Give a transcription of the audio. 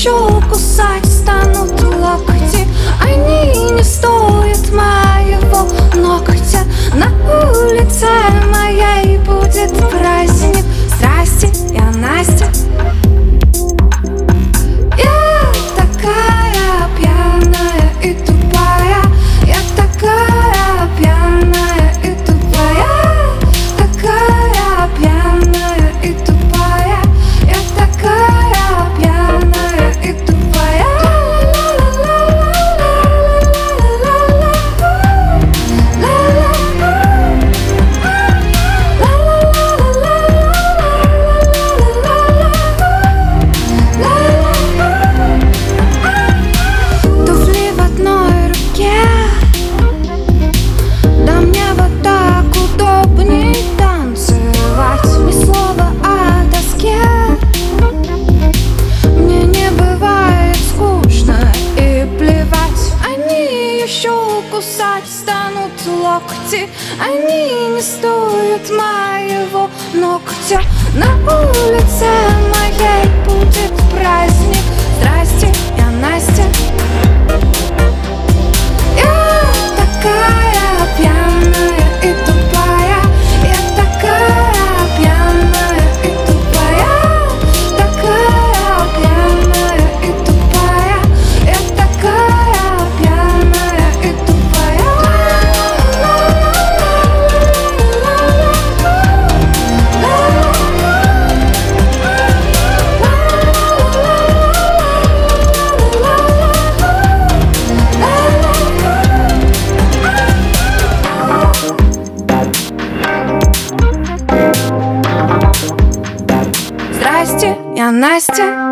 choco, sai. кусать станут локти. Они не стоят моего ногтя. На улице моей будет праздник. Настя?